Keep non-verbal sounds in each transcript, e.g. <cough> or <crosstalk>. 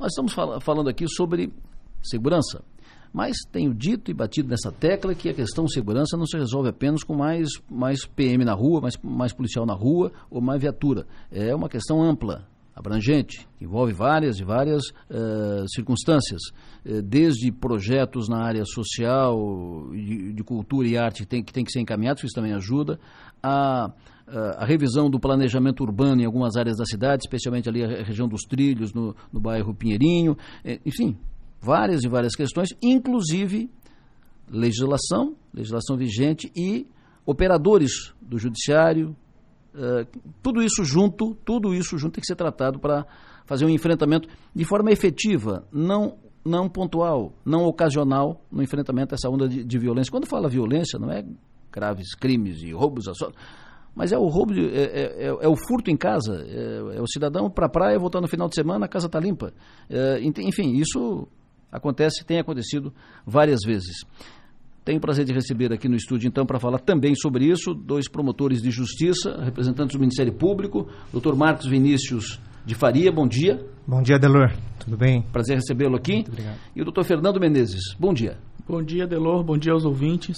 Nós estamos fal falando aqui sobre segurança. Mas tenho dito e batido nessa tecla que a questão segurança não se resolve apenas com mais, mais PM na rua, mais, mais policial na rua ou mais viatura. É uma questão ampla, abrangente, que envolve várias e várias uh, circunstâncias, uh, desde projetos na área social, de, de, cultura e arte que tem, que tem que ser encaminhados, isso também ajuda, a, a revisão do planejamento urbano em algumas áreas da cidade, especialmente ali a região dos trilhos, no, no bairro Pinheirinho, enfim, várias e várias questões, inclusive legislação, legislação vigente e operadores do judiciário, uh, tudo isso junto, tudo isso junto tem que ser tratado para fazer um enfrentamento de forma efetiva, não não pontual, não ocasional no enfrentamento dessa onda de, de violência. Quando fala violência, não é graves crimes e roubos, mas é o roubo, de, é, é, é, o furto em casa, é, é o cidadão para a praia voltar no final de semana, a casa está limpa. É, enfim, isso Acontece, tem acontecido várias vezes. Tenho o prazer de receber aqui no estúdio, então, para falar também sobre isso, dois promotores de justiça, representantes do Ministério Público, doutor Marcos Vinícius de Faria, bom dia. Bom dia, Delor. Tudo bem? Prazer recebê-lo aqui. Muito obrigado. E o doutor Fernando Menezes, bom dia. Bom dia, Delor. Bom dia aos ouvintes.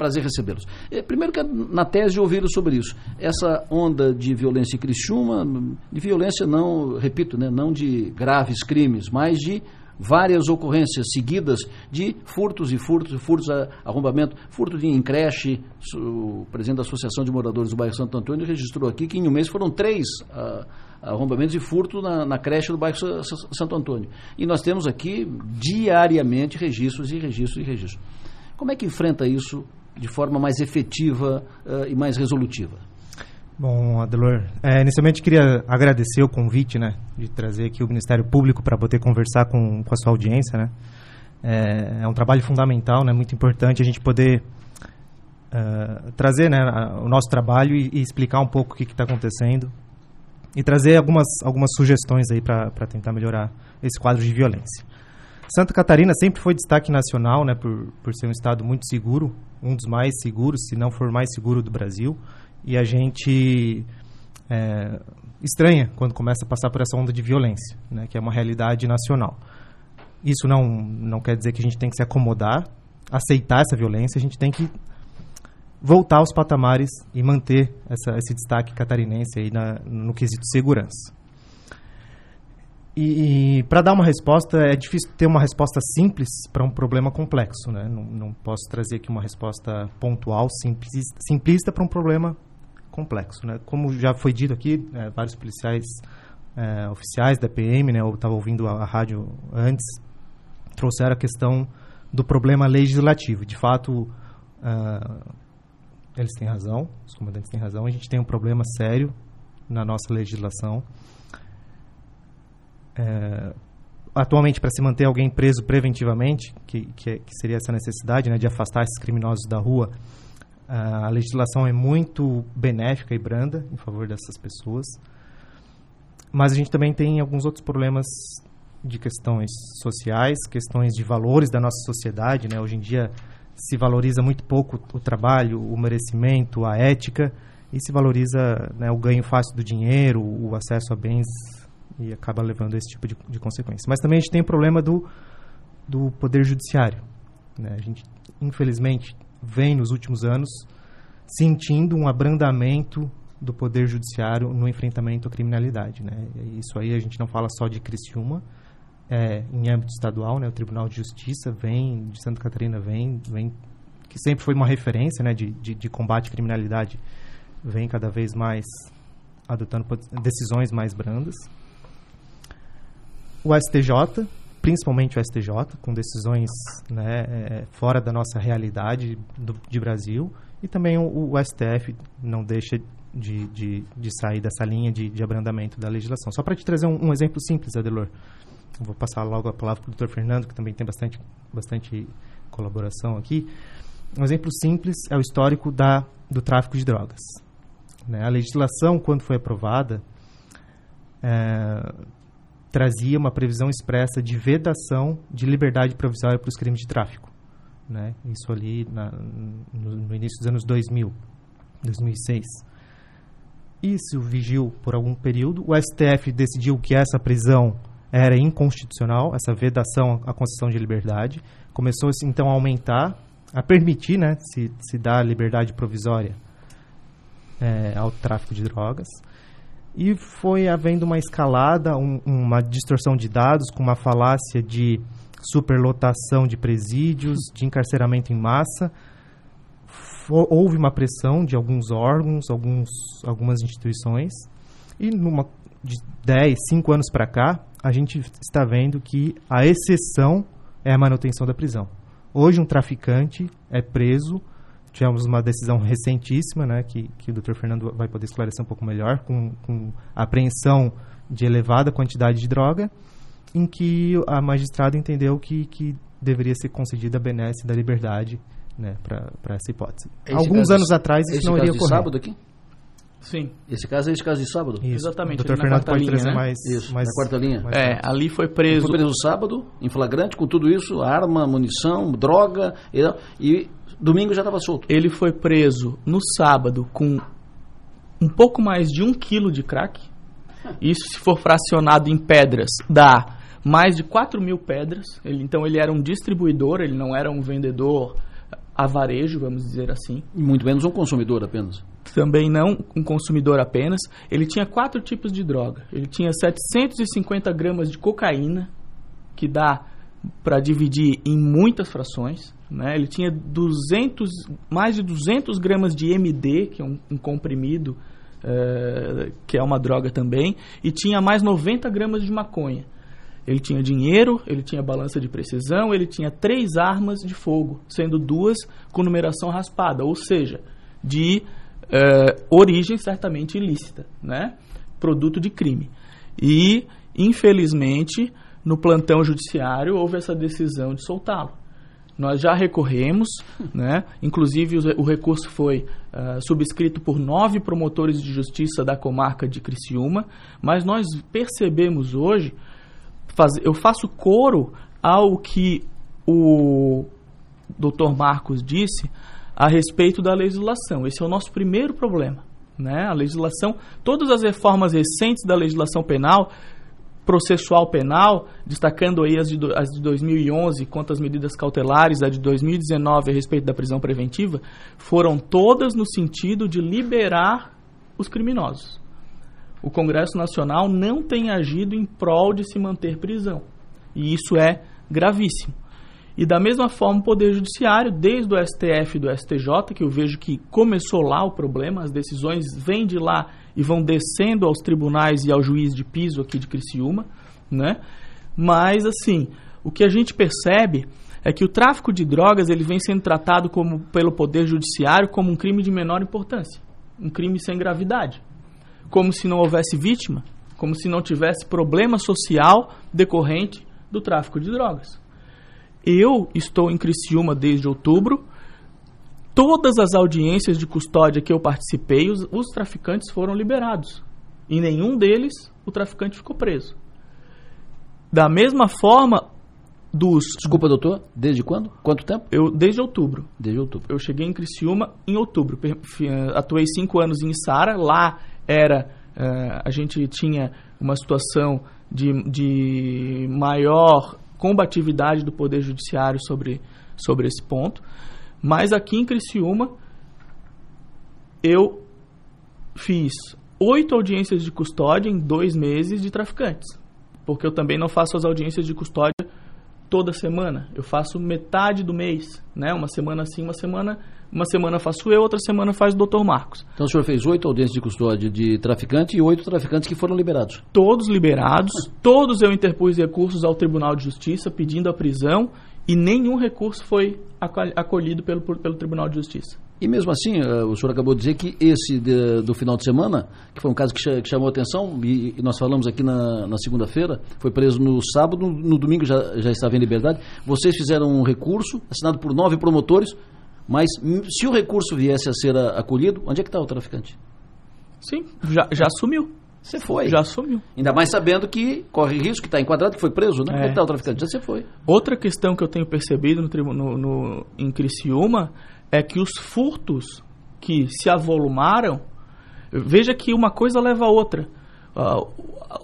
Prazer recebê-los. É, primeiro que na tese ouviram sobre isso. Essa onda de violência em Criciúma, de violência não, repito, né, não de graves crimes, mas de várias ocorrências seguidas de furtos e furtos, furtos a arrombamento, furto de em creche. O presidente da Associação de Moradores do bairro Santo Antônio registrou aqui que em um mês foram três uh, arrombamentos e furto na, na, creche do bairro Santo Antônio. E nós temos aqui diariamente registros e registros e registros. Como é que enfrenta isso de forma mais efetiva uh, e mais resolutiva? Bom, Adelor, é, inicialmente queria agradecer o convite, né, de trazer aqui o Ministério Público para poder conversar com, com a sua audiência, né. É, é, um trabalho fundamental, né, muito importante a gente poder uh, trazer, né, o nosso trabalho e, e, explicar um pouco o que está acontecendo e trazer algumas, algumas sugestões aí para tentar melhorar esse quadro de violência. Santa Catarina sempre foi destaque nacional, né, por, por ser um estado muito seguro, um dos mais seguros, se não for mais seguro do Brasil e a gente é, estranha quando começa a passar por essa onda de violência, né, que é uma realidade nacional. Isso não, não quer dizer que a gente tem que se acomodar, aceitar essa violência, a gente tem que voltar aos patamares e manter essa, esse destaque catarinense aí na, no quesito segurança. E, e para dar uma resposta, é difícil ter uma resposta simples para um problema complexo. Né? Não, não, posso trazer aqui uma resposta pontual, simples, simplista para um problema complexo. Né? Como já foi dito aqui, é, vários policiais é, oficiais da PM, né, eu estava ouvindo a, a, rádio antes, trouxeram a questão do problema legislativo. De fato, uh, eles têm razão, os comandantes têm razão, a gente tem um problema sério na nossa legislação. É, atualmente, para se manter alguém preso preventivamente, que, que, que seria essa necessidade né, de afastar esses criminosos da rua, a legislação é muito benéfica e branda em favor dessas pessoas, mas a gente também tem alguns outros problemas de questões sociais, questões de valores da nossa sociedade. Né? Hoje em dia se valoriza muito pouco o trabalho, o merecimento, a ética, e se valoriza né, o ganho fácil do dinheiro, o acesso a bens, e acaba levando a esse tipo de, de consequência. Mas também a gente tem o problema do, do poder judiciário. Né? A gente, infelizmente, vem nos últimos anos sentindo um abrandamento do poder judiciário no enfrentamento à criminalidade, né? Isso aí a gente não fala só de Criciúma, é, em âmbito estadual, né? O Tribunal de Justiça vem de Santa Catarina vem, vem que sempre foi uma referência, né? De, de, de combate à criminalidade, vem cada vez mais adotando decisões mais brandas. O STJ principalmente o STJ, com decisões né, é, fora da nossa realidade do, de Brasil, e também o, o STF não deixa de, de, de, sair dessa linha de, de abrandamento da legislação. Só para te trazer um, um, exemplo simples, Adelor, vou passar logo a palavra para o doutor Fernando, que também tem bastante, bastante colaboração aqui. Um exemplo simples é o histórico da, do tráfico de drogas. Né? A legislação, quando foi aprovada, é, trazia uma previsão expressa de vedação de liberdade provisória para os crimes de tráfico. Né? Isso ali na, no, no, início dos anos 2000, 2006. Isso vigiu por algum período. O STF decidiu que essa prisão era inconstitucional, essa vedação à concessão de liberdade. Começou-se então a aumentar, a permitir, né, se, se dar liberdade provisória é, ao tráfico de drogas. E foi havendo uma escalada, um, uma distorção de dados, com uma falácia de superlotação de presídios, de encarceramento em massa. Houve uma pressão de alguns órgãos, alguns, algumas instituições, e numa de 10, 5 anos para cá, a gente está vendo que a exceção é a manutenção da prisão. Hoje, um traficante é preso. Tivemos uma decisão recentíssima, né, que, que o doutor Fernando vai poder esclarecer um pouco melhor, com, com apreensão de elevada quantidade de droga, em que a magistrada entendeu que, que deveria ser concedida a benesse da liberdade né, para essa hipótese. Esse Alguns caso- anos atrás isso esse não caso iria de ocorrer. sábado aqui? Sim. Esse caso é esse caso de sábado? Isso. Exatamente, O Dr. Fernando pode linha, trazer né? mais, Isso, mais na quarta linha. mais É, ali foi Ele preso. foi preso sábado, em flagrante, com tudo isso, arma, munição, droga, e, e domingo já estava solto. Ele foi preso no sábado com um pouco mais de um quilo de crack. Isso, se for fracionado em pedras, dá mais de 4 mil pedras. Ele, então, ele era um distribuidor, ele não era um vendedor a varejo, vamos dizer assim. E muito menos um consumidor apenas. Também não um consumidor apenas. Ele tinha quatro tipos de droga. Ele tinha 750 gramas de cocaína, que dá para dividir em muitas frações. Né? Ele tinha 200, mais de 200 gramas de MD, que é um, um comprimido, eh, que é uma droga também, e tinha mais 90 gramas de maconha. Ele tinha dinheiro, ele tinha balança de precisão, ele tinha três armas de fogo, sendo duas com numeração raspada, ou seja, de eh, origem certamente ilícita, né? produto de crime. E, infelizmente, no plantão judiciário houve essa decisão de soltá-lo. Nós já recorremos, <laughs> né? inclusive o, o recurso foi ah, subscrito por nove promotores de justiça da comarca de Criciúma, mas nós percebemos hoje, faz- eu faço coro ao que o Dr. Marcos disse a respeito da legislação. Esse é o nosso primeiro problema. Né? A legislação, todas as reformas recentes da legislação penal, processual penal, destacando aí as de, as de 2011 quanto às medidas cautelares, a de 2019 a respeito da prisão preventiva, foram todas no sentido de liberar os criminosos. O Congresso Nacional não tem agido em prol de se manter prisão. E isso é gravíssimo. E da mesma forma o Poder Judiciário, desde o STF e do STJ, que eu vejo que começou lá o problema, as decisões vêm de lá e vão descendo aos tribunais e ao juiz de piso aqui de Criciúma, né? Mas assim, o que a gente percebe é que o tráfico de drogas ele vem sendo tratado como pelo Poder Judiciário como um crime de menor importância, um crime sem gravidade como se não houvesse vítima, como se não tivesse problema social decorrente do tráfico de drogas. Eu estou em Criciúma desde outubro. Todas as audiências de custódia que eu participei, os, os traficantes foram liberados. Em nenhum deles o traficante ficou preso. Da mesma forma, dos Desculpa, doutor, desde quando? Quanto tempo? eu desde outubro. Desde outubro. Eu cheguei em Criciúma em outubro. Eh, Atuei cinco anos em Sara. Lá era eh, a gente tinha uma situação de, de maior combatividade do poder judiciário sobre, sobre esse ponto. Mas aqui em Criciúma eu fiz oito audiências de custódia em dois meses de traficantes. Porque eu também não faço as audiências de custódia toda semana. Eu faço metade do mês, né? Uma semana sim, uma semana, uma semana faço eu, outra semana faz o Dr. Marcos. Então o senhor fez oito audiências de custódia de traficante e oito traficantes que foram liberados. Todos liberados, todos eu interpus recursos ao Tribunal de Justiça pedindo a prisão e nenhum recurso foi aco- acolhido pelo, pelo Tribunal de Justiça. E mesmo assim, eh, o senhor acabou de dizer que esse de- do final de semana, que foi um caso que, cha- que chamou a atenção, e, nós falamos aqui na, na segunda-feira, foi preso no sábado, no, domingo já, já estava em liberdade. Vocês fizeram um recurso, assinado por nove promotores, mas se o recurso viesse a ser a- acolhido, onde é que está o traficante? Sim, já, já assumiu. Você foi. Já assumiu. Ainda mais sabendo que corre risco, que está enquadrado, que foi preso, né? É. O traficante? Já você foi. Outra questão que eu tenho percebido no, no, no, em Criciúma é que os furtos que se avolumaram, veja que uma coisa leva a outra. uh,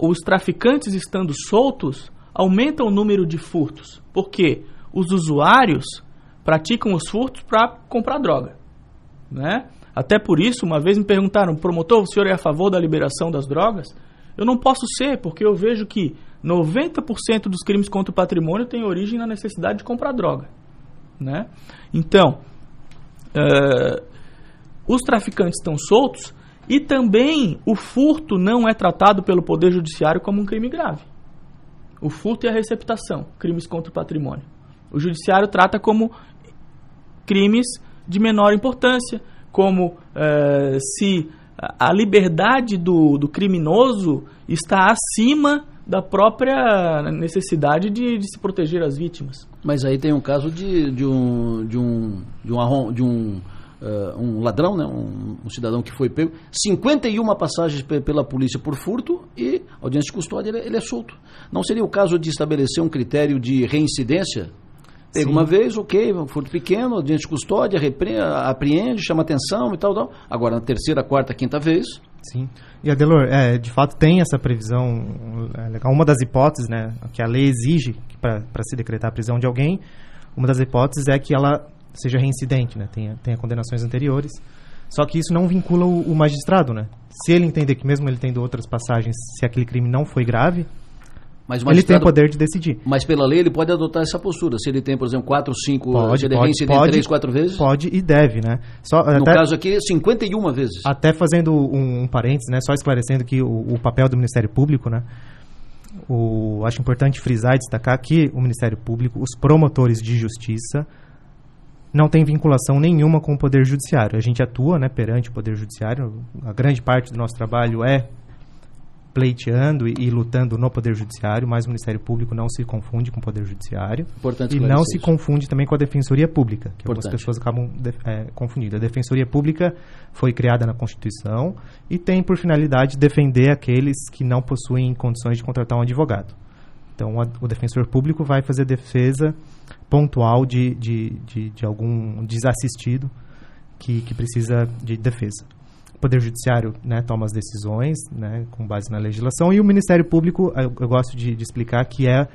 os traficantes estando soltos, aumenta o número de furtos. Porque os usuários praticam os furtos para comprar droga. Né? Até por isso, uma vez me perguntaram, promotor, o senhor é a favor da liberação das drogas? Eu não posso ser, porque eu vejo que 90% dos crimes contra o patrimônio têm origem na necessidade de comprar droga. Né? Então, uh, os traficantes estão soltos e também o furto não é tratado pelo Poder Judiciário como um crime grave. O furto e a receptação, crimes contra o patrimônio. O Judiciário trata como crimes de menor importância, como uh, se a liberdade do, do criminoso está acima da própria necessidade de, de, se proteger as vítimas. Mas aí tem um caso de, de um de um de um, de um, uh, um ladrão, né? Um, um, cidadão que foi pego, 51 passagens pela polícia por furto e audiência de custódia ele, ele é solto. Não seria o caso de estabelecer um critério de reincidência Pega uma vez, ok, furto pequeno, audiência de custódia, apreende, chama atenção e tal, tal. Agora, na terceira, quarta, quinta vez. Sim. E, Adelor, é, de fato tem essa previsão é legal. Uma das hipóteses né, que a lei exige para se decretar a prisão de alguém, uma das hipóteses é que ela seja reincidente, né, tenha, tenha condenações anteriores. Só que isso não vincula o, o magistrado, né? Se ele entender que mesmo ele tendo outras passagens, se aquele crime não foi grave, mas ele tem o poder de decidir. Mas pela lei ele pode adotar essa postura. Se ele tem, por exemplo, quatro, cinco, pode, se ele pode, pode, três, quatro vezes? Pode e deve, né? Só, no até, caso aqui, 51 vezes. Até fazendo um, um parênteses, né? Só esclarecendo que o, o, papel do Ministério Público, né? O, acho importante frisar e destacar que o Ministério Público, os promotores de justiça, não tem vinculação nenhuma com o Poder Judiciário. A gente atua né, perante o Poder Judiciário. A grande parte do nosso trabalho é pleiteando e, e, lutando no Poder Judiciário, mas o Ministério Público não se confunde com o Poder Judiciário. Importante e não se confunde também com a Defensoria Pública, que Importante. algumas pessoas acabam de, é, confundindo. A Defensoria Pública foi criada na Constituição e tem por finalidade defender aqueles que não possuem condições de contratar um advogado. Então, a, o defensor público vai fazer defesa pontual de, de, de, de algum desassistido que, que precisa de defesa. O Poder Judiciário né, toma as decisões né, com base na legislação e o Ministério Público, eu, eu gosto de, de, explicar que é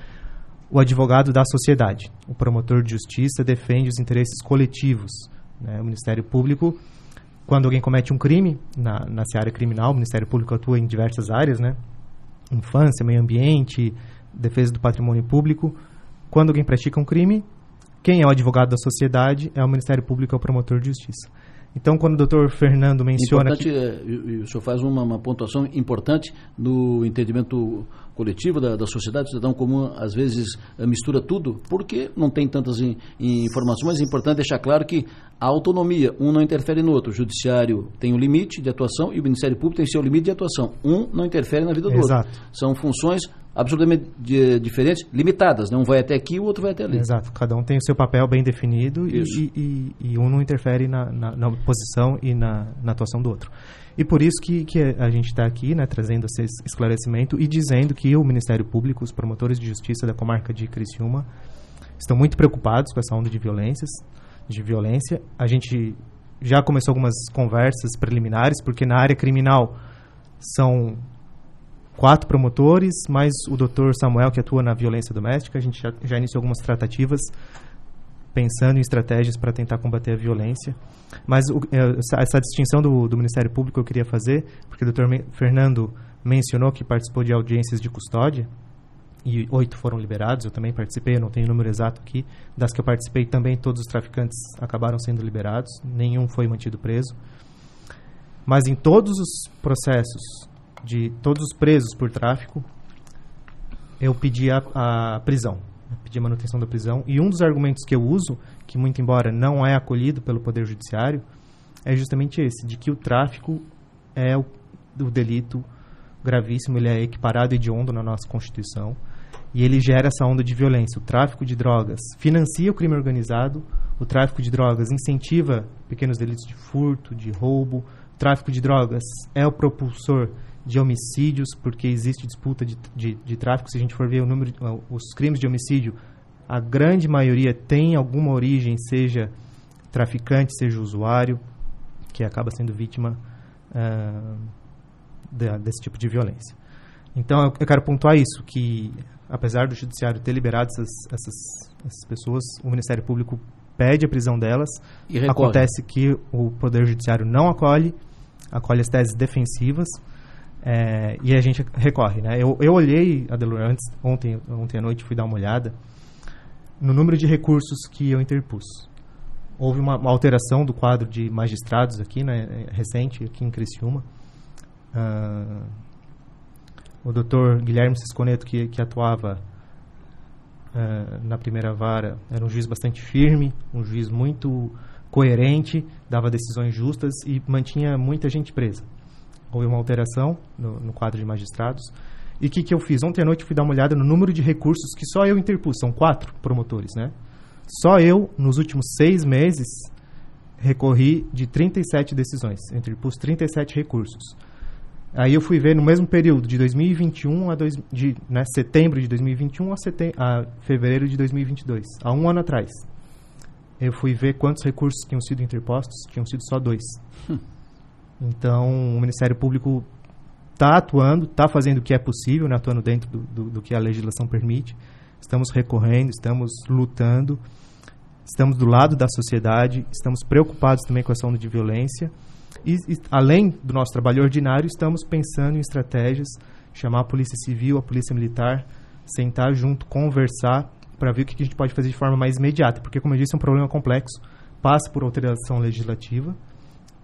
o advogado da sociedade. O promotor de justiça defende os interesses coletivos. Né? O Ministério Público, quando alguém comete um crime na, na área criminal, o Ministério Público atua em diversas áreas, né? infância, meio ambiente, defesa do patrimônio público. Quando alguém pratica um crime, quem é o advogado da sociedade é o Ministério Público, é o promotor de justiça. Então, quando o doutor Fernando menciona. Importante, que... é, o senhor faz uma, uma, pontuação importante no entendimento coletivo da, da sociedade, o cidadão comum às vezes eh, mistura tudo, porque não tem tantas in, informações, mas é importante deixar claro que a autonomia, um não interfere no outro. O judiciário tem um limite de atuação e o Ministério Público tem seu limite de atuação. Um não interfere na vida do Exato. outro. São funções absolutamente de, diferentes, limitadas. Né? Um vai até aqui, o outro vai até ali. Exato. Cada um tem o seu papel bem definido e, e, e, um não interfere na, na, na posição e na, na, atuação do outro. E por isso que, que a gente está aqui, né, trazendo esse esclarecimento e dizendo que o Ministério Público, os promotores de justiça da comarca de Criciúma, estão muito preocupados com essa onda de violências, de violência. A gente já começou algumas conversas preliminares, porque na área criminal são quatro promotores, mais o doutor Samuel, que atua na violência doméstica. A gente já, já iniciou algumas tratativas pensando em estratégias para tentar combater a violência. Mas o, é, essa, distinção do, do, Ministério Público eu queria fazer, porque o doutor Fernando mencionou que participou de audiências de custódia e oito foram liberados. Eu também participei, eu não tenho o número exato aqui. Das que eu participei, também todos os traficantes acabaram sendo liberados, nenhum foi mantido preso. Mas em todos os processos de todos os presos por tráfico, eu pedi a, a prisão, pedi a manutenção da prisão. E um dos argumentos que eu uso, que muito embora não é acolhido pelo Poder Judiciário, é justamente esse, de que o tráfico é o, o delito gravíssimo, ele é equiparado e hediondo na nossa Constituição, e ele gera essa onda de violência. O tráfico de drogas financia o crime organizado, o tráfico de drogas incentiva pequenos delitos de furto, de roubo, o tráfico de drogas é o propulsor de homicídios, porque existe disputa de, de, de tráfico. Se a gente for ver o número, de, os crimes de homicídio, a grande maioria tem alguma origem, seja traficante, seja usuário, que acaba sendo vítima uh, desse tipo de violência. Então, eu, eu quero pontuar isso, que apesar do judiciário ter liberado essas, essas, essas pessoas, o Ministério Público pede a prisão delas. E. Acontece que o Poder Judiciário não acolhe, acolhe as teses defensivas é, e a gente recorre. Né? Eu, eu olhei, Adelor, antes, ontem, ontem à noite fui dar uma olhada no número de recursos que eu interpus. Houve uma, uma alteração do quadro de magistrados aqui, né, recente, aqui em Criciúma. Uh, o doutor Guilherme Cisconeto, que, que atuava uh, na primeira vara, era um juiz bastante firme, um juiz muito coerente, dava decisões justas e mantinha muita gente presa. Houve uma alteração no, no quadro de magistrados. E o que, que eu fiz? Ontem à noite fui dar uma olhada no número de recursos que só eu interpus. São quatro promotores, né? Só eu, nos últimos seis meses, recorri de 37 decisões. Interpus 37 recursos. Aí eu fui ver no mesmo período, de 2021 a dois, de, né, setembro de 2021 a, setem a fevereiro de 2022, há um ano atrás. Eu fui ver quantos recursos tinham sido interpostos, tinham sido só dois. Hum. Então, o Ministério Público está atuando, está fazendo o que é possível, né, atuando dentro do, do, do que a legislação permite. Estamos recorrendo, estamos lutando, estamos do lado da sociedade, estamos preocupados também com a ação de violência e, e, além do nosso trabalho ordinário, estamos pensando em estratégias, chamar a Polícia Civil, a Polícia Militar, sentar junto, conversar, para ver o que a gente pode fazer de forma mais imediata. Porque, como eu disse, é um problema complexo, passa por alteração legislativa,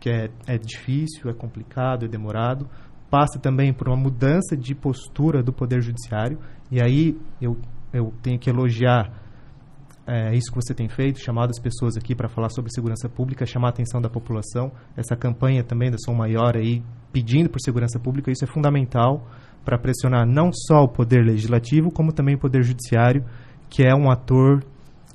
que é, é difícil, é complicado, é demorado, passa também por uma mudança de postura do Poder Judiciário, e aí eu, eu tenho que elogiar é isso que você tem feito, chamado as pessoas aqui para falar sobre segurança pública, chamar a atenção da população. Essa campanha também da Som Maior aí, pedindo por segurança pública, isso é fundamental para pressionar não só o poder legislativo, como também o poder judiciário, que é um ator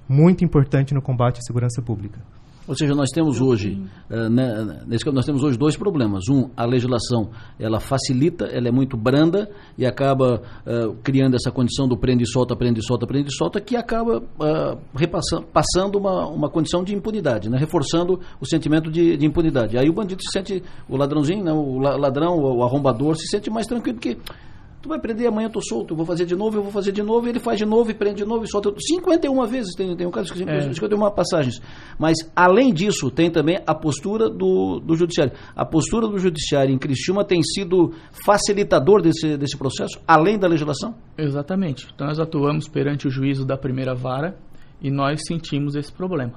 muito importante no combate à segurança pública. Ou seja, nós temos hoje, uh, né, nesse nós temos hoje dois problemas. Um, a legislação, ela facilita, ela é muito branda e acaba uh, criando essa condição do prende e solta, prende e solta, prende e solta, que acaba uh, repassando, passando uma, uma condição de impunidade, né, reforçando o sentimento de, de, impunidade. Aí o bandido se sente, o ladrãozinho, né, o ladrão, o arrombador, se sente mais tranquilo, porque Tu vai prender amanhã, eu tô solto, eu vou fazer de novo, eu vou fazer de novo, ele faz de novo e prende de novo e solta. 51 vezes tem, tem um caso que é. 51 passagens. Mas, além disso, tem também a postura do, do judiciário. A postura do judiciário em Criciúma tem sido facilitador desse, desse processo, além da legislação? Exatamente. Então, nós atuamos perante o juízo da primeira vara e nós sentimos esse problema.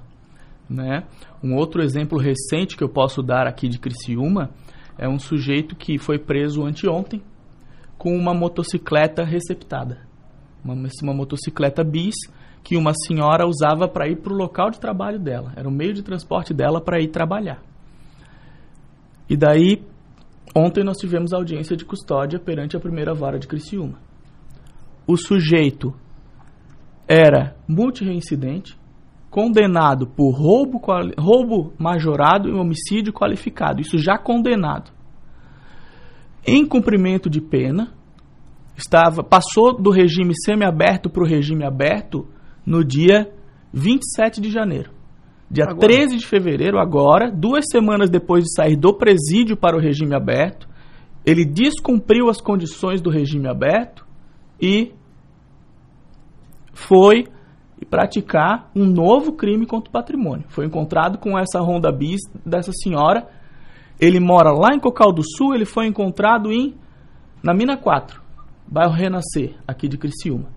Né? Um outro exemplo recente que eu posso dar aqui de Criciúma é um sujeito que foi preso anteontem, com uma motocicleta receptada. Uma, uma motocicleta bis que uma senhora usava para ir para o local de trabalho dela. Era o meio de transporte dela para ir trabalhar. E daí, ontem nós tivemos audiência de custódia perante a primeira vara de Criciúma. O sujeito era multireincidente, condenado por roubo, roubo majorado e homicídio qualificado. Isso já condenado em cumprimento de pena, estava passou do regime semiaberto para o regime aberto no dia 27 de janeiro. Dia agora. 13 de fevereiro, agora, duas semanas depois de sair do presídio para o regime aberto, ele descumpriu as condições do regime aberto e foi praticar um novo crime contra o patrimônio. Foi encontrado com essa Honda Bis dessa senhora ele mora lá em Cocal do Sul, ele foi encontrado em na Mina 4, bairro Renascer, aqui de Criciúma.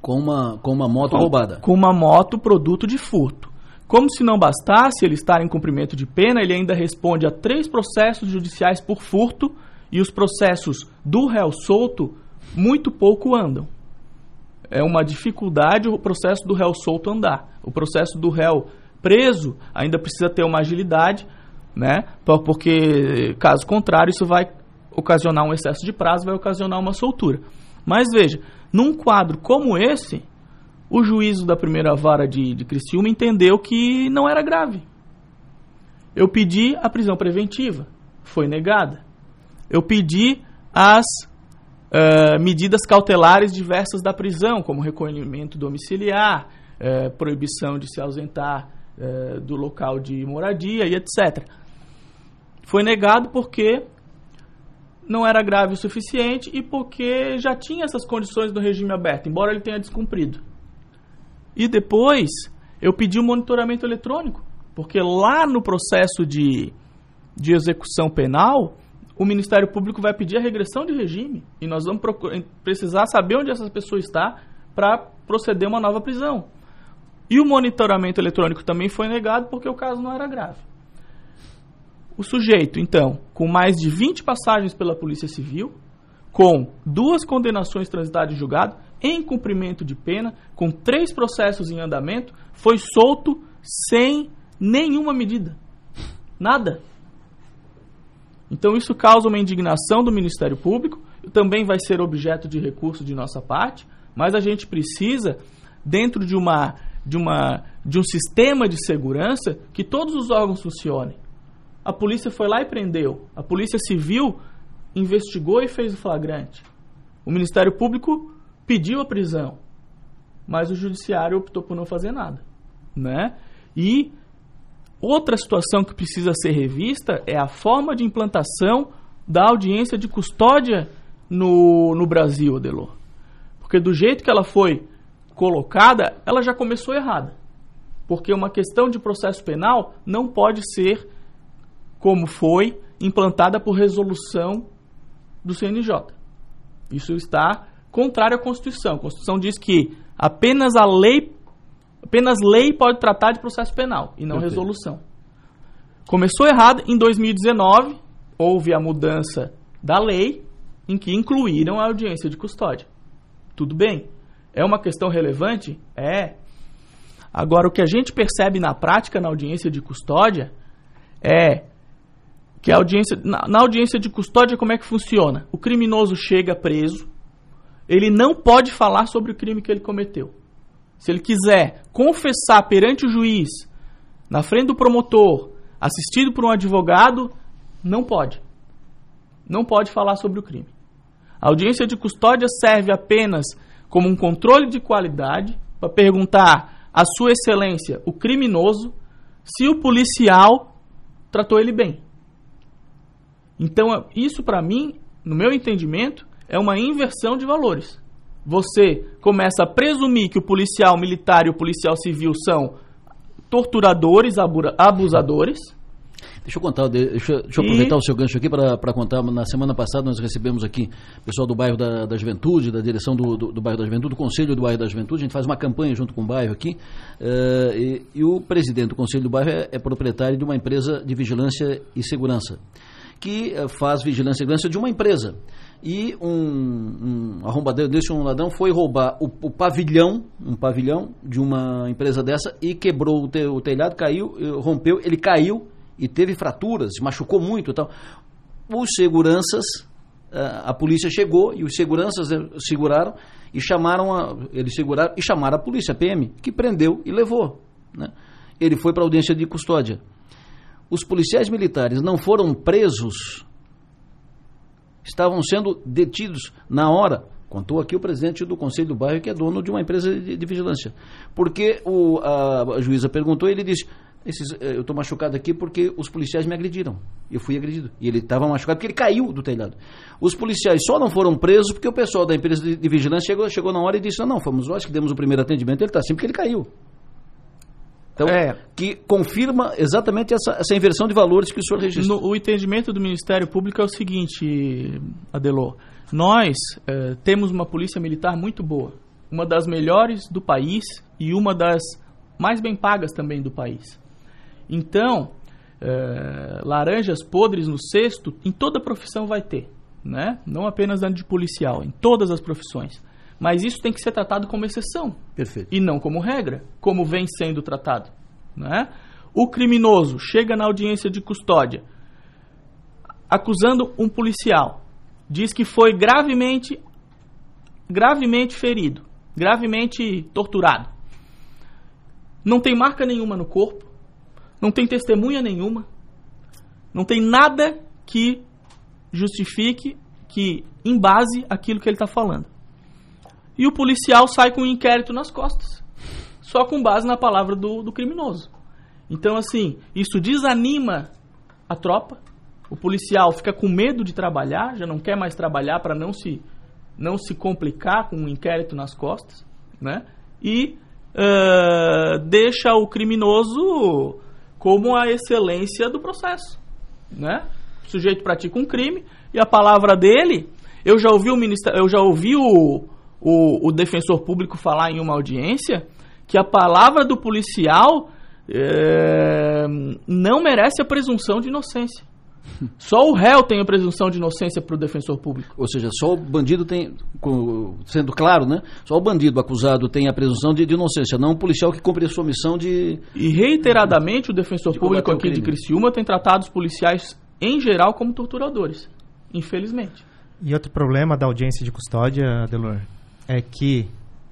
Com uma, com uma moto com, roubada. Com uma moto produto de furto. Como se não bastasse ele estar em cumprimento de pena, ele ainda responde a três processos judiciais por furto e os processos do réu solto muito pouco andam. É uma dificuldade o processo do réu solto andar. O processo do réu preso ainda precisa ter uma agilidade, né? Porque, caso contrário, isso vai ocasionar um excesso de prazo, vai ocasionar uma soltura. Mas veja, num quadro como esse, o juízo da primeira vara de, de Criciúma entendeu que não era grave. Eu pedi a prisão preventiva, foi negada. Eu pedi as uh, medidas cautelares diversas da prisão, como recolhimento domiciliar, uh, proibição de se ausentar uh, do local de moradia e etc. Foi negado porque não era grave o suficiente e porque já tinha essas condições do regime aberto, embora ele tenha descumprido. E depois eu pedi o um monitoramento eletrônico, porque lá no processo de, de execução penal, o Ministério Público vai pedir a regressão de regime e nós vamos precisar saber onde essa pessoa está para proceder uma nova prisão. E o monitoramento eletrônico também foi negado porque o caso não era grave. O sujeito, então, com mais de 20 passagens pela Polícia Civil, com duas condenações transitadas em julgado, em cumprimento de pena, com três processos em andamento, foi solto sem nenhuma medida. Nada. Então isso causa uma indignação do Ministério Público, também vai ser objeto de recurso de nossa parte, mas a gente precisa, dentro de uma de, uma, de um sistema de segurança que todos os órgãos funcionem. A polícia foi lá e prendeu. A polícia civil investigou e fez o flagrante. O Ministério Público pediu a prisão, mas o judiciário optou por não fazer nada, né? E outra situação que precisa ser revista é a forma de implantação da audiência de custódia no, no Brasil, Adelor. Porque do jeito que ela foi colocada, ela já começou errada. Porque uma questão de processo penal não pode ser como foi implantada por resolução do CNJ. Isso está contrário à Constituição. A Constituição diz que apenas a lei apenas lei pode tratar de processo penal e não resolução. Começou errado em 2019, houve a mudança da lei em que incluíram a audiência de custódia. Tudo bem. É uma questão relevante? É. Agora, o que a gente percebe na prática na audiência de custódia é que a audiência, na, na audiência de custódia, como é que funciona? O criminoso chega preso, ele não pode falar sobre o crime que ele cometeu. Se ele quiser confessar perante o juiz, na frente do promotor, assistido por um advogado, não pode. Não pode falar sobre o crime. A audiência de custódia serve apenas como um controle de qualidade para perguntar à Sua Excelência, o criminoso, se o policial tratou ele bem. Então, isso para mim, no meu entendimento, é uma inversão de valores. Você começa a presumir que o policial militar e o policial civil são torturadores, abusadores Deixa eu contar, deixa, deixa eu aproveitar e... o seu gancho aqui para contar. Na semana passada nós recebemos aqui o pessoal do bairro da, da Juventude, da direção do, do, do, bairro da Juventude, do Conselho do Bairro da Juventude. A gente faz uma campanha junto com o bairro aqui. Uh, e, e, o presidente do Conselho do Bairro é, é, proprietário de uma empresa de vigilância e segurança, que uh, faz vigilância e segurança de uma empresa. E um, um arrombadeiro desse, um ladrão, foi roubar o, o, pavilhão, um pavilhão de uma empresa dessa e quebrou o, te, o telhado, caiu, rompeu, ele caiu e teve fraturas, machucou muito e tal. Os seguranças, a polícia chegou e os seguranças né, seguraram e chamaram a, eles seguraram e chamaram a polícia, a PM, que prendeu e levou. Né? Ele foi para audiência de custódia. Os policiais militares não foram presos, estavam sendo detidos na hora. Contou aqui o presidente do Conselho do Bairro, que é dono de uma empresa de, de vigilância. Porque o, a, a juíza perguntou e ele disse: esses, eh, eu estou machucado aqui porque os policiais me agrediram. Eu fui agredido. E ele estava machucado porque ele caiu do telhado. Os policiais só não foram presos porque o pessoal da empresa de, de vigilância chegou, chegou na hora e disse: não, não, fomos nós que demos o primeiro atendimento. Ele está assim porque ele caiu. Então, é. que confirma exatamente essa, essa inversão de valores que o senhor registrou. No, o entendimento do Ministério Público é o seguinte, Adelor. Nós eh, temos uma polícia militar muito boa. Uma das melhores do país e uma das mais bem pagas também do país. Então, é, laranjas podres no cesto, em toda profissão vai ter, né? Não apenas dentro de policial, em todas as profissões. Mas isso tem que ser tratado como exceção. Perfeito. E não como regra, como vem sendo tratado. Né? O criminoso chega na audiência de custódia acusando um policial. Diz que foi gravemente, gravemente ferido, gravemente torturado. Não tem marca nenhuma no corpo, não tem testemunha nenhuma, não tem nada que justifique, que embase aquilo que ele está falando. E o policial sai com um inquérito nas costas, só com base na palavra do, do criminoso. Então, assim, isso desanima a tropa, o policial fica com medo de trabalhar, já não quer mais trabalhar para não se, não se complicar com um inquérito nas costas, né? E uh, deixa o criminoso como a excelência do processo, né? O sujeito pratica um crime e a palavra dele, eu já ouvi o ministro, eu já ouvi o, o, o defensor público falar em uma audiência que a palavra do policial é, não merece a presunção de inocência. <laughs> Só o réu tem a presunção de inocência para o defensor público. Ou seja, só o bandido tem, sendo claro, né? Só o bandido acusado tem a presunção de, de inocência, não o policial que cumpre a sua missão de. E reiteradamente o defensor de público aqui de Criciúma tem tratado os policiais em geral como torturadores, infelizmente. E outro problema da audiência de custódia, Delor, é que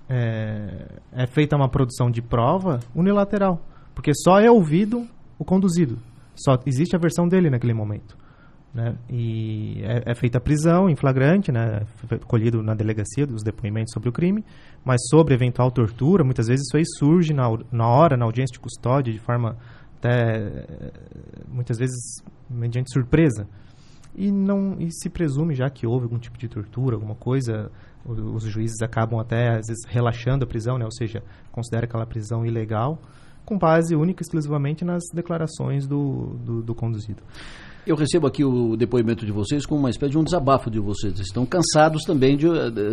é, é feita uma produção de prova unilateral, porque só é ouvido o conduzido. Só existe a versão dele naquele momento. Né? E é, é, feita a prisão em flagrante, né? colhido na delegacia os depoimentos sobre o crime, mas sobre eventual tortura, muitas vezes isso aí surge na, na hora, na audiência de custódia, de forma até, muitas vezes, mediante surpresa. E, não, e se presume já que houve algum tipo de tortura, alguma coisa, os, os juízes acabam até, às vezes, relaxando a prisão, né? ou seja, considera aquela prisão ilegal, com base única e exclusivamente nas declarações do, do, do conduzido. Eu recebo aqui o depoimento de vocês como uma espécie de um desabafo de vocês. Estão cansados também de,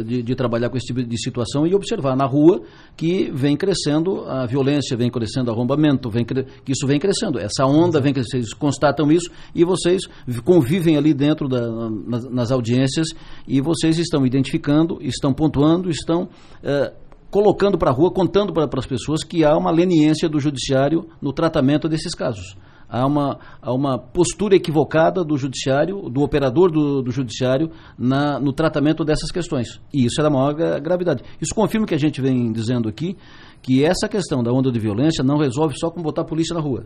de, de, trabalhar com esse tipo de situação e observar na rua que vem crescendo a violência, vem crescendo o arrombamento, vem, que isso vem crescendo. Essa onda vem crescendo, vocês constatam isso e vocês convivem ali dentro da, nas, nas audiências e vocês estão identificando, estão pontuando, estão. Uh, colocando para a rua, contando para as pessoas que há uma leniência do judiciário no tratamento desses casos. Há uma, há uma postura equivocada do judiciário, do operador do, do judiciário, na, no tratamento dessas questões. E isso é da maior gravidade. Isso confirma o que a gente vem dizendo aqui, que essa questão da onda de violência não resolve só com botar a polícia na rua.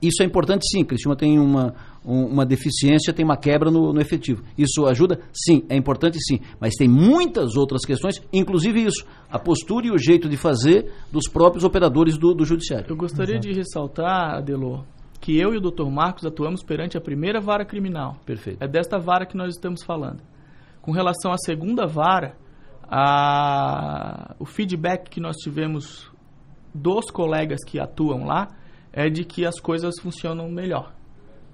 Isso é importante sim, Cristina tem uma, uma deficiência, tem uma quebra no, no, efetivo. Isso ajuda? Sim, é importante sim. Mas tem muitas outras questões, inclusive isso, a postura e o jeito de fazer dos próprios operadores do, do judiciário. Eu gostaria Exato. de ressaltar, Adelô, que eu e o Dr. Marcos atuamos perante a primeira vara criminal. Perfeito. É desta vara que nós estamos falando. Com relação à segunda vara, a, o feedback que nós tivemos dos colegas que atuam lá é de que as coisas funcionam melhor.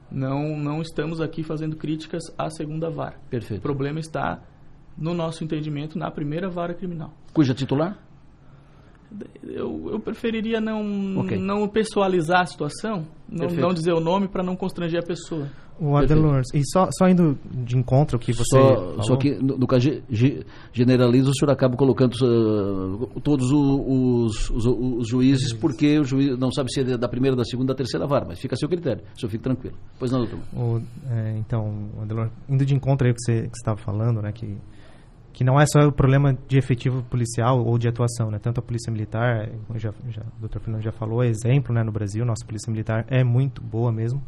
Não, não estamos aqui fazendo críticas à segunda vara. Perfeito. O problema está, no nosso entendimento, na primeira vara criminal. Cuja titular? Eu, eu preferiria não, okay. não pessoalizar a situação, não, não dizer o nome para não constranger a pessoa. O Adelor, e só, só indo de encontro que você só, falou. Só que, no, no caso, generaliza, o senhor acaba colocando uh, todos os, os, os, juízes, porque o juiz não sabe se é da primeira, da segunda, da terceira vara, mas fica a seu critério, o senhor fica tranquilo. Pois não, doutor? O, é, então, Adelor, indo de encontro aí que você estava falando, né, que que não é só o problema de efetivo policial ou de atuação, né? Tanto a polícia militar, já, já, o doutor Fernando já falou, é exemplo, né, no Brasil, nossa polícia militar é muito boa mesmo.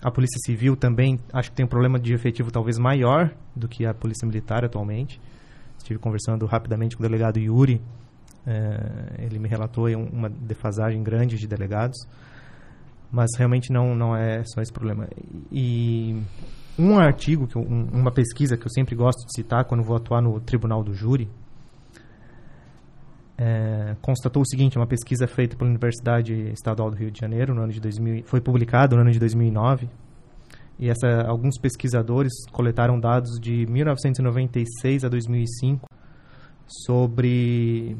A Polícia Civil também acho que tem um problema de efetivo talvez maior do que a Polícia Militar atualmente. Estive conversando rapidamente com o delegado Yuri. É, ele me relatou uma defasagem grande de delegados. Mas realmente não, não é só esse problema. E um artigo, que um, uma pesquisa que eu sempre gosto de citar quando vou atuar no Tribunal do Júri, é, constatou o seguinte, uma pesquisa feita pela Universidade Estadual do Rio de Janeiro no ano de 2000, foi publicada no ano de 2009 e essa, alguns pesquisadores coletaram dados de 1996 a 2005 sobre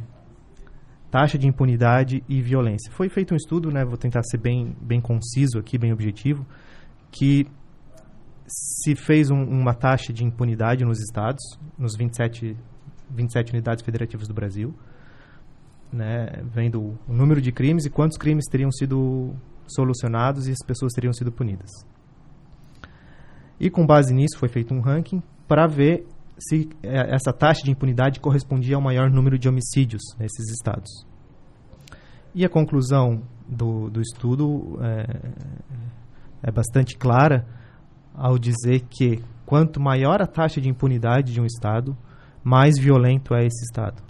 taxa de impunidade e violência. Foi feito um estudo, né, vou tentar ser bem, bem conciso aqui, bem objetivo, que se fez um, uma taxa de impunidade nos estados, nos 27, 27 unidades federativas do Brasil, né, vendo o número de crimes e quantos crimes teriam sido solucionados e as pessoas teriam sido punidas. E com base nisso foi feito um ranking para ver se é, essa taxa de impunidade correspondia ao maior número de homicídios nesses estados. E a conclusão do, do estudo é, é bastante clara ao dizer que quanto maior a taxa de impunidade de um estado, mais violento é esse estado.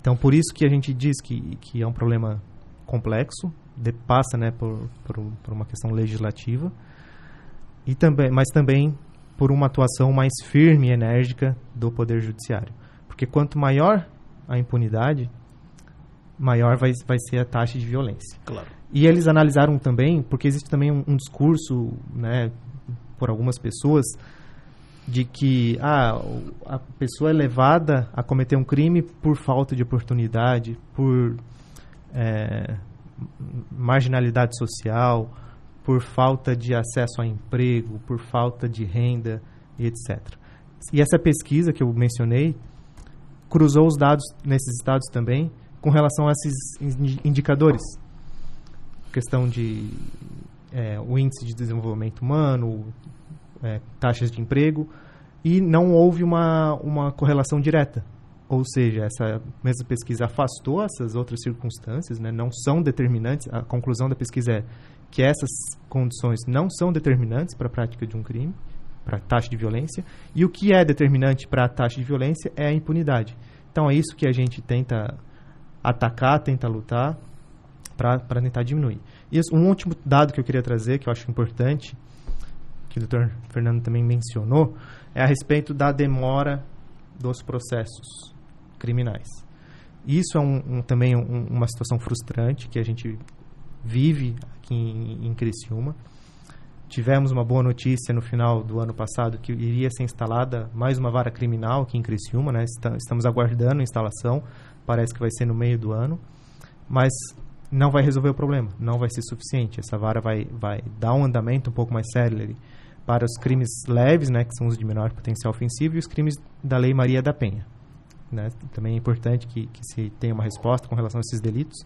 Então, por isso que a gente diz que, que é um problema complexo, de, passa né, por, por, por, uma questão legislativa, E também, mas também por uma atuação mais firme e enérgica do Poder Judiciário. Porque quanto maior a impunidade, maior vai, vai ser a taxa de violência. Claro. E eles analisaram também, porque existe também um, um discurso, né, por algumas pessoas, de que ah, a pessoa é levada a cometer um crime por falta de oportunidade, por é, marginalidade social, por falta de acesso a emprego, por falta de renda e etc. E essa pesquisa que eu mencionei cruzou os dados nesses estados também com relação a esses indicadores. Questão de é, o índice de desenvolvimento humano, é, taxas de emprego, e não houve uma, uma correlação direta. Ou seja, essa mesma pesquisa afastou essas outras circunstâncias, né, não são determinantes. A conclusão da pesquisa é que essas condições não são determinantes para a prática de um crime, para a taxa de violência, e o que é determinante para a taxa de violência é a impunidade. Então é isso que a gente tenta atacar, tenta lutar para tentar diminuir. E um último dado que eu queria trazer, que eu acho importante, que o doutor Fernando também mencionou, é a respeito da demora dos processos criminais. Isso é um, um, também um, uma situação frustrante que a gente vive aqui em, em Criciúma. Tivemos uma boa notícia no final do ano passado que iria ser instalada mais uma vara criminal aqui em Criciúma, né? Estamos aguardando a instalação, parece que vai ser no meio do ano, mas não vai resolver o problema, não vai ser suficiente. Essa vara vai, vai dar um andamento um pouco mais sério para os crimes leves, né, que são os de menor potencial ofensivo, e os crimes da Lei Maria da Penha. Né? Também é importante que, que se tenha uma resposta com relação a esses delitos,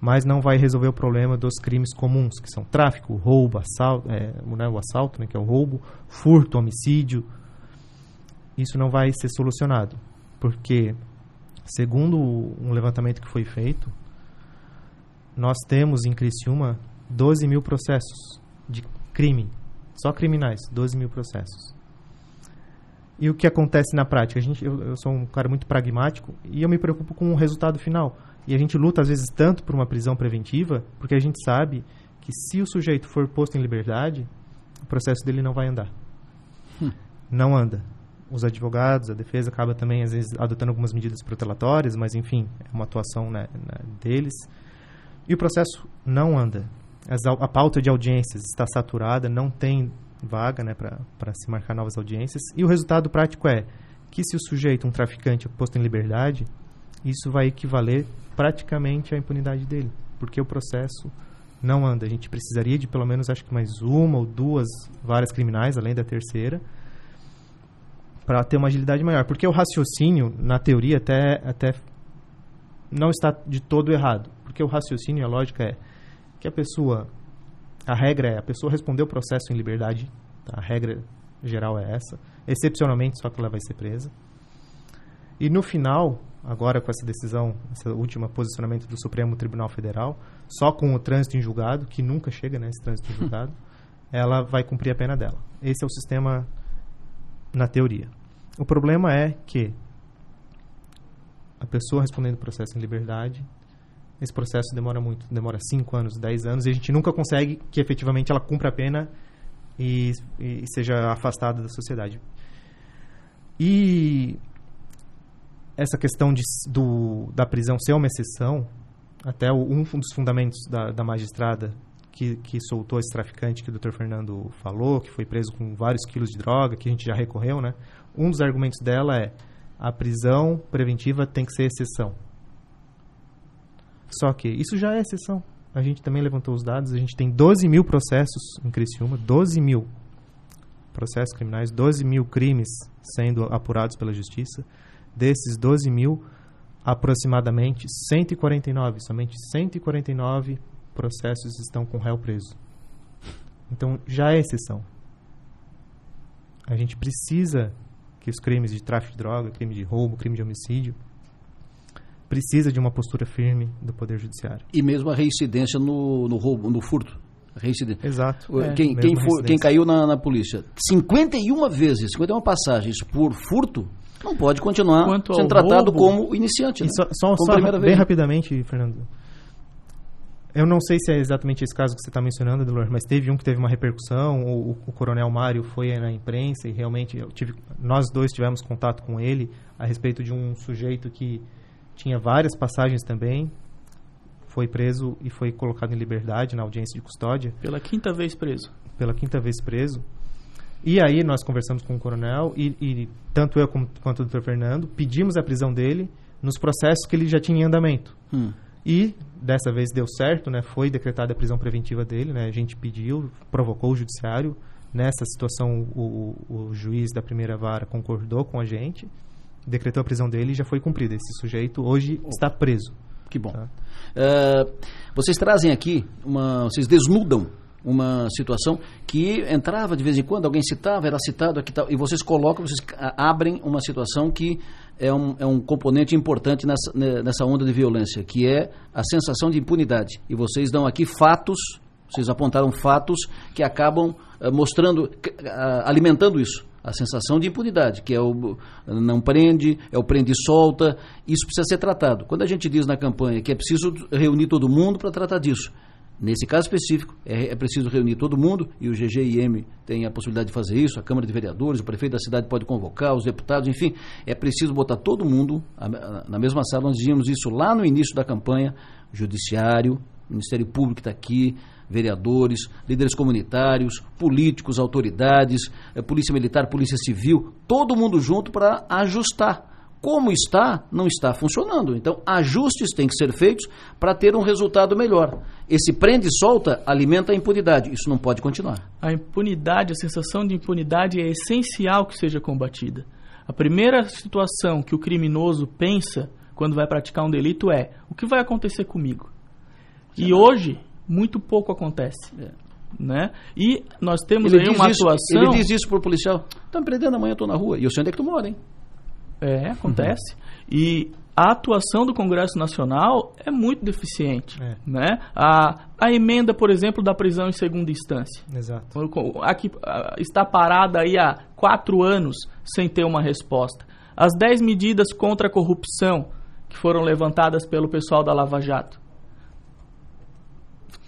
mas não vai resolver o problema dos crimes comuns, que são tráfico, roubo, assalto, é, né, o assalto, né, que é o roubo, furto, homicídio. Isso não vai ser solucionado, porque, segundo um levantamento que foi feito, nós temos em Criciúma 12 mil processos de crime, só criminais, 12 mil processos. E o que acontece na prática? A gente, eu, eu sou um cara muito pragmático e eu me preocupo com o resultado final. E a gente luta, às vezes, tanto por uma prisão preventiva, porque a gente sabe que se o sujeito for posto em liberdade, o processo dele não vai andar. Hum. Não anda. Os advogados, a defesa acaba também, às vezes, adotando algumas medidas protelatórias, mas, enfim, é uma atuação né, né, deles. E o processo não anda. As, a pauta de audiências está saturada, não tem vaga né, para se marcar novas audiências. E o resultado prático é que se o sujeito, um traficante, é posto em liberdade, isso vai equivaler praticamente à impunidade dele, porque o processo não anda. A gente precisaria de pelo menos, acho que mais uma ou duas varas criminais, além da terceira, para ter uma agilidade maior. Porque o raciocínio, na teoria, até, até não está de todo errado. Porque o raciocínio e a lógica é que a pessoa, a regra é, a pessoa respondeu o processo em liberdade, tá? a regra geral é essa, excepcionalmente só que ela vai ser presa. E no final, agora com essa decisão, esse último posicionamento do Supremo Tribunal Federal, só com o trânsito em julgado, que nunca chega, né, esse trânsito em <laughs> julgado, ela vai cumprir a pena dela. Esse é o sistema na teoria. O problema é que a pessoa respondendo o processo em liberdade, esse processo demora muito, demora 5 anos, 10 anos, e a gente nunca consegue que efetivamente ela cumpra a pena e, e seja afastada da sociedade. E essa questão de, do, da prisão ser uma exceção, até o, um dos fundamentos da, da magistrada que, que, soltou esse traficante que o Dr. Fernando falou, que foi preso com vários quilos de droga, que a gente já recorreu, né? Um dos argumentos dela é a prisão preventiva tem que ser exceção. Só que isso já é exceção. A gente também levantou os dados, a gente tem 12 mil processos em Criciúma, 12 mil processos criminais, 12 mil crimes sendo apurados pela justiça. Desses 12 mil, aproximadamente 149, somente 149 processos estão com réu preso. Então, já é exceção. A gente precisa que os crimes de tráfico de droga, crime de roubo, crime de homicídio, precisa de uma postura firme do Poder Judiciário. E mesmo a reincidência no, no roubo, no furto. Reincidência. Exato. Quem, é, quem, for, quem caiu na, na polícia 51 vezes, 51 passagens por furto, não pode continuar sendo tratado roubo, como iniciante. Né? Só, só, como só bem vez. rapidamente, Fernando. Eu não sei se é exatamente esse caso que você está mencionando, Delor, mas teve um que teve uma repercussão. O, o, coronel Mário foi na imprensa e realmente tive, nós dois tivemos contato com ele a respeito de um sujeito que tinha várias passagens também. Foi preso e foi colocado em liberdade na audiência de custódia. Pela quinta vez preso. Pela quinta vez preso. E aí nós conversamos com o coronel e, e tanto eu como, quanto o doutor Fernando pedimos a prisão dele nos processos que ele já tinha em andamento. Hum. E dessa vez deu certo, né? Foi decretada a prisão preventiva dele, né? A gente pediu, provocou o judiciário. Nessa situação, o, o, juiz da primeira vara concordou com a gente, decretou a prisão dele e já foi cumprida. Esse sujeito hoje oh. está preso. Que bom. Tá? Uh, vocês trazem aqui, uma, vocês desnudam uma situação que entrava de vez em quando, alguém citava, era citado aqui tal, e vocês colocam, vocês abrem uma situação que é um, é um componente importante nessa, né, nessa onda de violência, que é a sensação de impunidade. E vocês dão aqui fatos, vocês apontaram fatos que acabam uh, mostrando, uh, alimentando isso. A sensação de impunidade, que é o não prende, é o prende e solta, isso precisa ser tratado. Quando a gente diz na campanha que é preciso reunir todo mundo para tratar disso, Nesse caso específico, é, é, preciso reunir todo mundo e o GGIM tem a possibilidade de fazer isso, a Câmara de Vereadores, o prefeito da cidade pode convocar, os deputados, enfim, é preciso botar todo mundo na mesma sala. Nós dizíamos isso lá no início da campanha: Judiciário, Ministério Público está aqui, vereadores, líderes comunitários, políticos, autoridades, eh, Polícia Militar, Polícia Civil, todo mundo junto para ajustar como está, não está funcionando. Então, ajustes têm que ser feitos para ter um resultado melhor. Esse prende e solta alimenta a impunidade. Isso não pode continuar. A impunidade, a sensação de impunidade é essencial que seja combatida. A primeira situação que o criminoso pensa quando vai praticar um delito é: o que vai acontecer comigo? E hoje, muito pouco acontece. É. Né? E nós temos ele aí uma isso, atuação. Ele diz isso para o policial: está me prendendo amanhã, eu estou na rua. E eu sei onde é que tu mora, hein? É, acontece. Uhum. E a atuação do Congresso Nacional é muito deficiente. É. Né? A, a emenda, por exemplo, da prisão em segunda instância. Exato. Aqui, está parada aí há quatro anos sem ter uma resposta. As dez medidas contra a corrupção que foram levantadas pelo pessoal da Lava Jato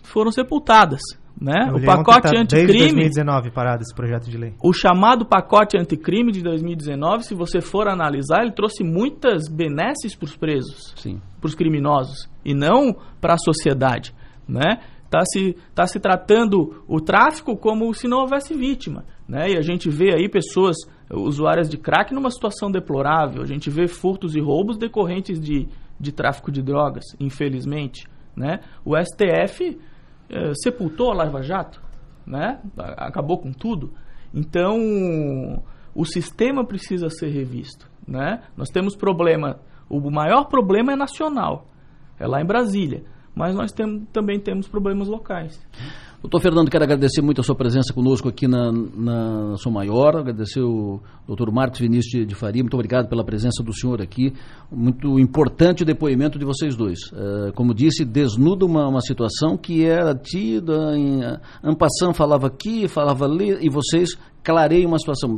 foram sepultadas. Né? O pacote tá anticrime. Desde 2019 parado esse projeto de lei. O chamado pacote anticrime de 2019, se você for analisar, ele trouxe muitas benesses para os presos, para os criminosos, e não para a sociedade. Né? Está se, tá se tratando o tráfico como se não houvesse vítima. Né? E a gente vê aí pessoas, usuárias de crack, numa situação deplorável. A gente vê furtos e roubos decorrentes de, de tráfico de drogas, infelizmente. Né? O STF eh, sepultou a Lava Jato, né? acabou com tudo. Então, o sistema precisa ser revisto. Né? Nós temos problema, o maior problema é nacional, é lá em Brasília, mas nós tem, também temos problemas locais. Doutor Fernando, quero agradecer muito a sua presença conosco aqui na, na Sou Maior, agradecer o doutor Marcos Vinícius de, de, Faria, muito obrigado pela presença do senhor aqui, muito importante o depoimento de vocês dois. Uh, como disse, desnuda uma, uma situação que era tida em... Ampassan falava aqui, falava ali, e vocês clareiam uma situação.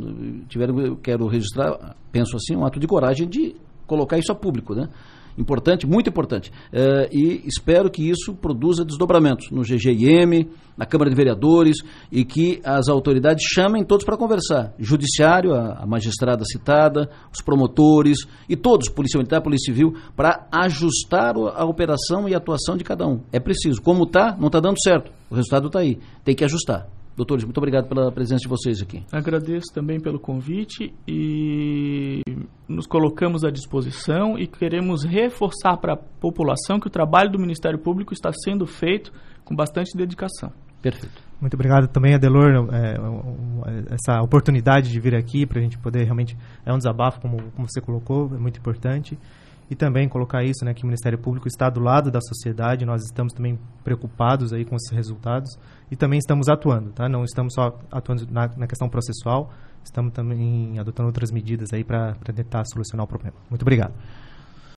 Tiveram, quero registrar, penso assim, um ato de coragem de colocar isso a público, né? Importante, muito importante. Uh, e espero que isso produza desdobramentos no GGIM, na Câmara de Vereadores e que as autoridades chamem todos para conversar. Judiciário, a, a, magistrada citada, os promotores e todos, Polícia Militar, Polícia Civil, para ajustar a operação e a atuação de cada um. É preciso. Como está, não está dando certo. O resultado está aí. Tem que ajustar. Doutores, muito obrigado pela presença de vocês aqui. Agradeço também pelo convite e nos colocamos à disposição e queremos reforçar para a população que o trabalho do Ministério Público está sendo feito com bastante dedicação. Perfeito. Muito obrigado também, Adelor, é, essa oportunidade de vir aqui para a gente poder realmente. É um desabafo, como, como você colocou, é muito importante e também colocar isso, né, que o Ministério Público está do lado da sociedade, nós estamos também preocupados aí com esses resultados e também estamos atuando, tá? Não estamos só atuando na, na questão processual, estamos também adotando outras medidas aí para tentar solucionar o problema. Muito obrigado.